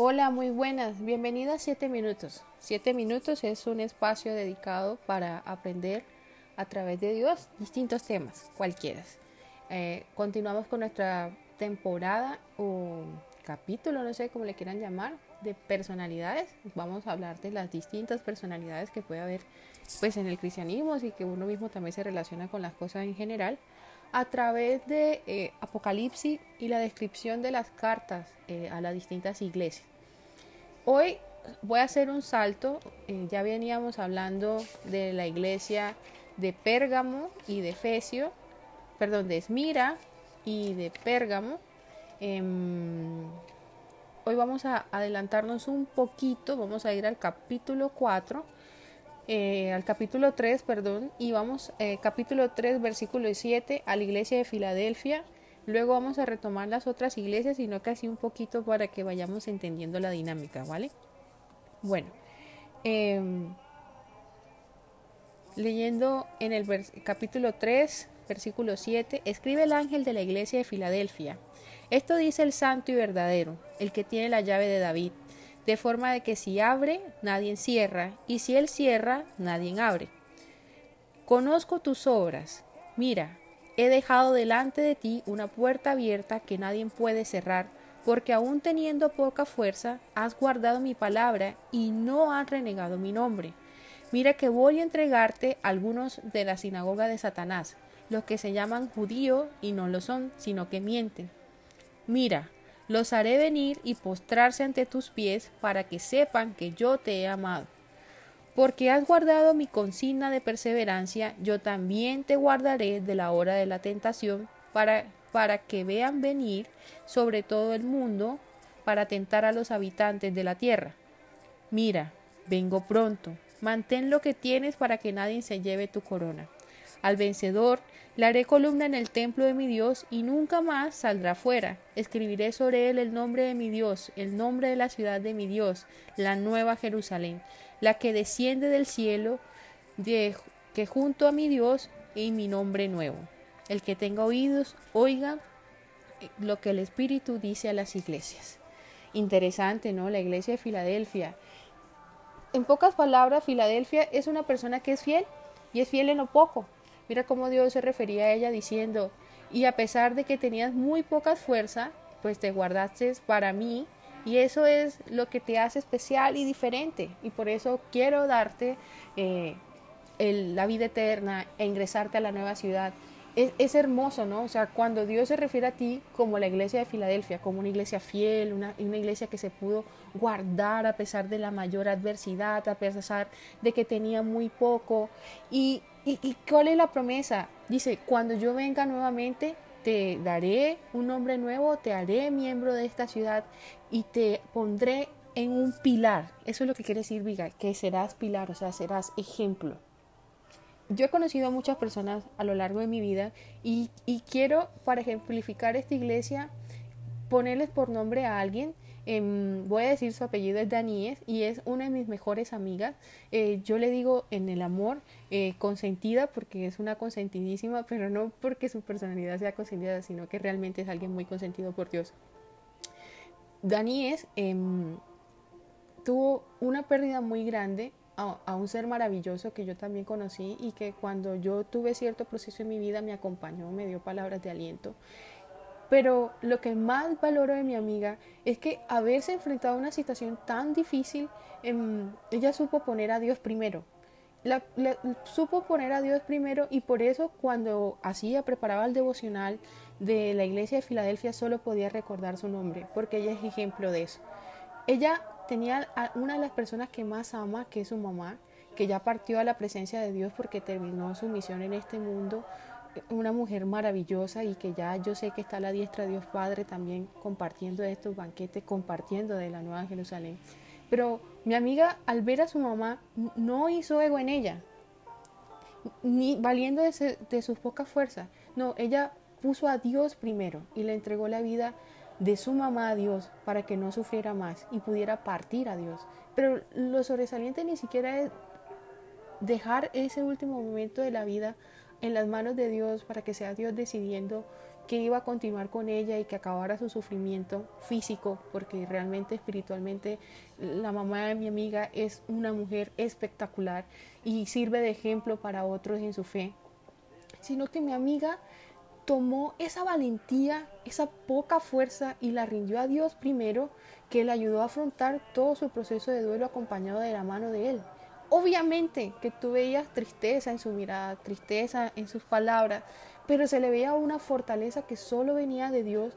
Hola, muy buenas. Bienvenida a 7 minutos. 7 minutos es un espacio dedicado para aprender a través de Dios distintos temas, cualquiera. Eh, continuamos con nuestra temporada o capítulo, no sé cómo le quieran llamar, de personalidades. Vamos a hablar de las distintas personalidades que puede haber pues en el cristianismo y que uno mismo también se relaciona con las cosas en general a través de eh, Apocalipsis y la descripción de las cartas eh, a las distintas iglesias. Hoy voy a hacer un salto, eh, ya veníamos hablando de la iglesia de Pérgamo y de Efesio, perdón, de Esmira y de Pérgamo. Em, hoy vamos a adelantarnos un poquito, vamos a ir al capítulo 4 eh, al capítulo 3, perdón, y vamos, eh, capítulo 3, versículo 7, a la iglesia de Filadelfia. Luego vamos a retomar las otras iglesias, sino casi un poquito para que vayamos entendiendo la dinámica, ¿vale? Bueno, em, leyendo en el capítulo 3, versículo 7, escribe el ángel de la iglesia de Filadelfia. Esto dice el santo y verdadero, el que tiene la llave de David de forma de que si abre, nadie cierra, y si él cierra, nadie abre. Conozco tus obras. Mira, he dejado delante de ti una puerta abierta que nadie puede cerrar, porque aun teniendo poca fuerza, has guardado mi palabra y no has renegado mi nombre. Mira que voy a entregarte algunos de la sinagoga de Satanás, los que se llaman judíos y no lo son, sino que mienten. Mira, los haré venir y postrarse ante tus pies para que sepan que yo te he amado. Porque has guardado mi consigna de perseverancia, yo también te guardaré de la hora de la tentación para, para que vean venir sobre todo el mundo para tentar a los habitantes de la tierra. Mira, vengo pronto, mantén lo que tienes para que nadie se lleve tu corona. Al vencedor le haré columna en el templo de mi Dios y nunca más saldrá fuera. Escribiré sobre él el nombre de mi Dios, el nombre de la ciudad de mi Dios, la nueva Jerusalén, la que desciende del cielo, de, que junto a mi Dios y mi nombre nuevo. El que tenga oídos, oiga lo que el Espíritu dice a las iglesias. Interesante, ¿no? La iglesia de Filadelfia. En pocas palabras, Filadelfia es una persona que es fiel y es fiel en lo poco. Mira cómo Dios se refería a ella diciendo, y a pesar de que tenías muy poca fuerza, pues te guardaste para mí y eso es lo que te hace especial y diferente. Y por eso quiero darte eh, la vida eterna e ingresarte a la nueva ciudad. Es, hermoso, ¿no? O sea, cuando Dios se refiere a ti como la iglesia de Filadelfia, como una iglesia fiel, una, una iglesia que se pudo guardar a pesar de la mayor adversidad, a pesar de que tenía muy poco. Y ¿Y, cuál es la promesa? Dice, cuando yo venga nuevamente, te daré un nombre nuevo, te haré miembro de esta ciudad y te pondré en un pilar. Eso es lo que quiere decir, Viga, que serás pilar, o sea, serás ejemplo. Yo he conocido a muchas personas a lo largo de mi vida y, y quiero, para ejemplificar esta iglesia, ponerles por nombre a alguien Em, voy a decir su apellido es Daníes y es una de mis mejores amigas. Eh, yo le digo en el amor eh, consentida porque es una consentidísima, pero no porque su personalidad sea consentida, sino que realmente es alguien muy consentido por Dios. Daníes em, tuvo una pérdida muy grande a, un ser maravilloso que yo también conocí y que cuando yo tuve cierto proceso en mi vida me acompañó, me dio palabras de aliento. Pero lo que más valoro de mi amiga es que haberse enfrentado a una situación tan difícil, em, ella supo poner a Dios primero. La, supo poner a Dios primero y por eso cuando hacía, preparaba el devocional de la iglesia de Filadelfia solo podía recordar su nombre, porque ella es ejemplo de eso. Ella tenía a una de las personas que más ama, que es su mamá, que ya partió a la presencia de Dios porque terminó su misión en este mundo una mujer maravillosa y que ya yo sé que está a la diestra de Dios Padre también compartiendo estos banquetes, compartiendo de la Nueva Jerusalén. Pero mi amiga al ver a su mamá no hizo ego en ella, ni valiendo de, de sus pocas fuerzas. No, ella puso a Dios primero y le entregó la vida de su mamá a Dios para que no sufriera más y pudiera partir a Dios. Pero lo sobresaliente ni siquiera es dejar ese último momento de la vida en las manos de Dios para que sea Dios decidiendo que iba a continuar con ella y que acabara su sufrimiento físico, porque realmente espiritualmente la mamá de mi amiga es una mujer espectacular y sirve de ejemplo para otros en su fe, sino que mi amiga tomó esa valentía, esa poca fuerza y la rindió a Dios primero, que le ayudó a afrontar todo su proceso de duelo acompañado de la mano de Él. Obviamente que tú veías tristeza en su mirada, tristeza en sus palabras, pero se le veía una fortaleza que solo venía de Dios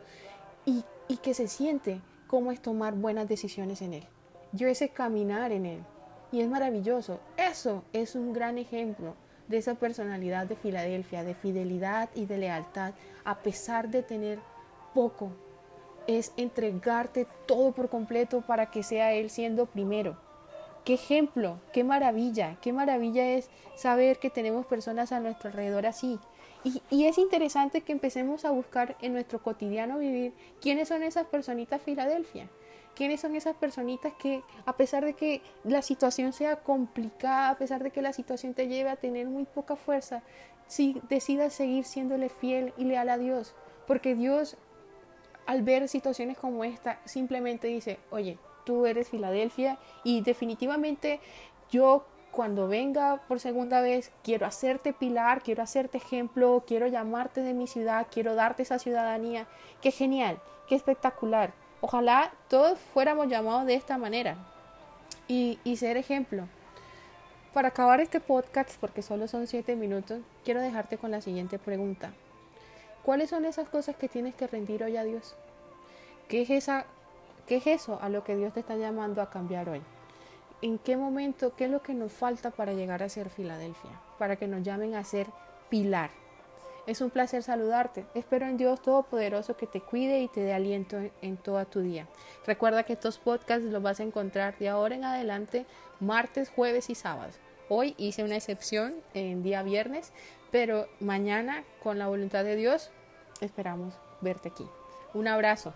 y, y que se siente cómo es tomar buenas decisiones en Él. Yo ese caminar en Él. Y es maravilloso. Eso es un gran ejemplo de esa personalidad de Filadelfia, de fidelidad y de lealtad, a pesar de tener poco. Es entregarte todo por completo para que sea Él siendo primero. Qué ejemplo, qué maravilla, qué maravilla es saber que tenemos personas a nuestro alrededor así. Y, es interesante que empecemos a buscar en nuestro cotidiano vivir quiénes son esas personitas Filadelfia. ¿Quiénes son esas personitas que, a pesar de que la situación sea complicada, a pesar de que la situación te lleve a tener muy poca fuerza, si decidas seguir siéndole fiel y leal a Dios? Porque Dios, al ver situaciones como esta, simplemente dice, oye, tú eres Filadelfia y definitivamente yo cuando venga por segunda vez, quiero hacerte pilar, quiero hacerte ejemplo, quiero llamarte de mi ciudad, quiero darte esa ciudadanía. Qué genial, qué espectacular. Ojalá todos fuéramos llamados de esta manera y, y ser ejemplo. Para acabar este podcast, porque solo son siete minutos, quiero dejarte con la siguiente pregunta. ¿Cuáles son esas cosas que tienes que rendir hoy a Dios? ¿Qué es esa ¿Qué es eso a lo que Dios te está llamando a cambiar hoy? ¿En qué momento, qué es lo que nos falta para llegar a ser Filadelfia? Para que nos llamen a ser pilar. Es un placer saludarte. Espero en Dios Todopoderoso que te cuide y te dé aliento en todo tu día. Recuerda que estos podcasts los vas a encontrar de ahora en adelante martes, jueves y sábados. Hoy hice una excepción en día viernes, pero mañana, con la voluntad de Dios, esperamos verte aquí. Un abrazo.